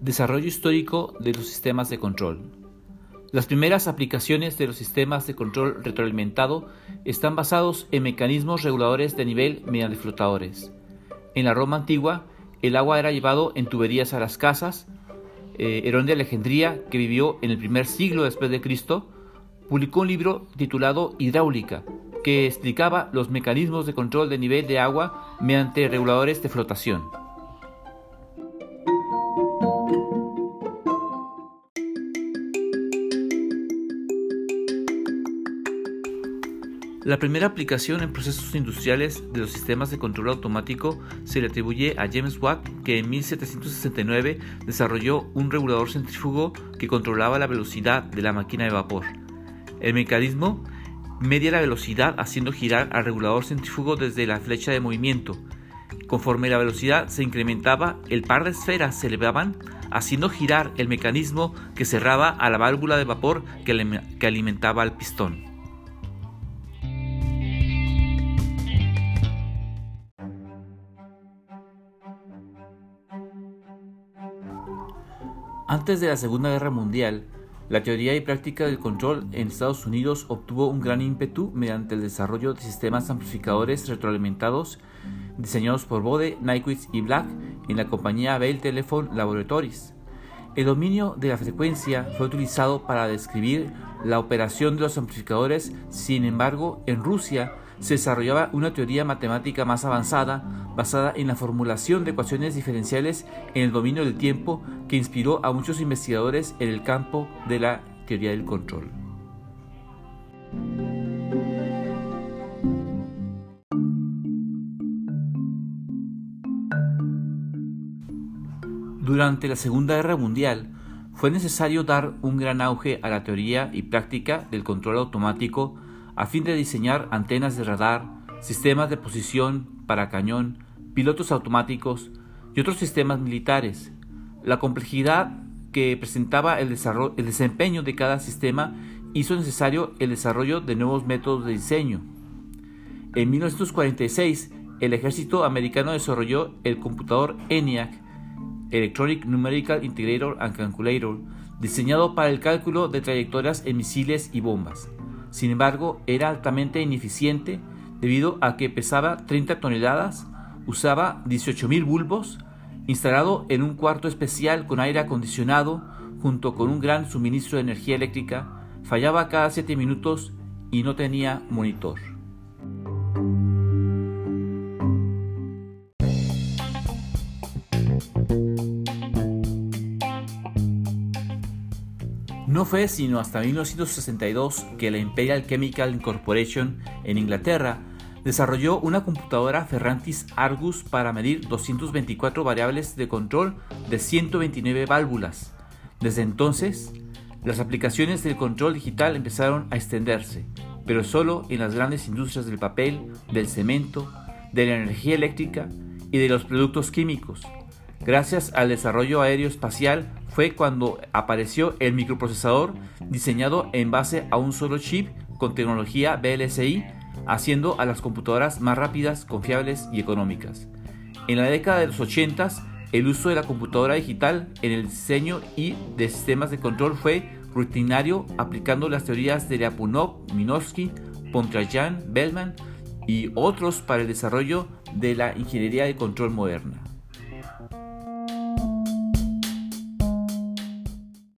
Desarrollo histórico de los sistemas de control. Las primeras aplicaciones de los sistemas de control retroalimentado están basados en mecanismos reguladores de nivel mediante flotadores. En la Roma antigua, el agua era llevado en tuberías a las casas. Eh, Herón de Alejandría, que vivió en el primer siglo después de Cristo, publicó un libro titulado Hidráulica, que explicaba los mecanismos de control de nivel de agua mediante reguladores de flotación. La primera aplicación en procesos industriales de los sistemas de control automático se le atribuye a James Watt, que en 1769 desarrolló un regulador centrífugo que controlaba la velocidad de la máquina de vapor. El mecanismo media la velocidad haciendo girar al regulador centrífugo desde la flecha de movimiento. Conforme la velocidad se incrementaba, el par de esferas se elevaban, haciendo girar el mecanismo que cerraba a la válvula de vapor que alimentaba al pistón. Antes de la Segunda Guerra Mundial, la teoría y práctica del control en Estados Unidos obtuvo un gran ímpetu mediante el desarrollo de sistemas amplificadores retroalimentados diseñados por Bode, Nyquist y Black en la compañía Bell Telephone Laboratories. El dominio de la frecuencia fue utilizado para describir la operación de los amplificadores, sin embargo, en Rusia se desarrollaba una teoría matemática más avanzada basada en la formulación de ecuaciones diferenciales en el dominio del tiempo que inspiró a muchos investigadores en el campo de la teoría del control. Durante la Segunda Guerra Mundial fue necesario dar un gran auge a la teoría y práctica del control automático a fin de diseñar antenas de radar, sistemas de posición para cañón, pilotos automáticos y otros sistemas militares. La complejidad que presentaba el, desempeño de cada sistema hizo necesario el desarrollo de nuevos métodos de diseño. En 1946, el ejército americano desarrolló el computador ENIAC, Electronic Numerical Integrator and Calculator, diseñado para el cálculo de trayectorias en misiles y bombas. Sin embargo, era altamente ineficiente debido a que pesaba 30 toneladas, usaba 18.000 bulbos, instalado en un cuarto especial con aire acondicionado junto con un gran suministro de energía eléctrica, fallaba cada 7 minutos y no tenía monitor. No fue sino hasta 1962 que la Imperial Chemical Corporation en Inglaterra desarrolló una computadora Ferrantis Argus para medir 224 variables de control de 129 válvulas. Desde entonces, las aplicaciones del control digital empezaron a extenderse, pero solo en las grandes industrias del papel, del cemento, de la energía eléctrica y de los productos químicos. Gracias al desarrollo aeroespacial fue cuando apareció el microprocesador diseñado en base a un solo chip con tecnología VLSI, haciendo a las computadoras más rápidas, confiables y económicas. En la década de los 80, el uso de la computadora digital en el diseño y de sistemas de control fue rutinario aplicando las teorías de Lyapunov, Minovsky, Pontryagin, Bellman y otros para el desarrollo de la ingeniería de control moderna.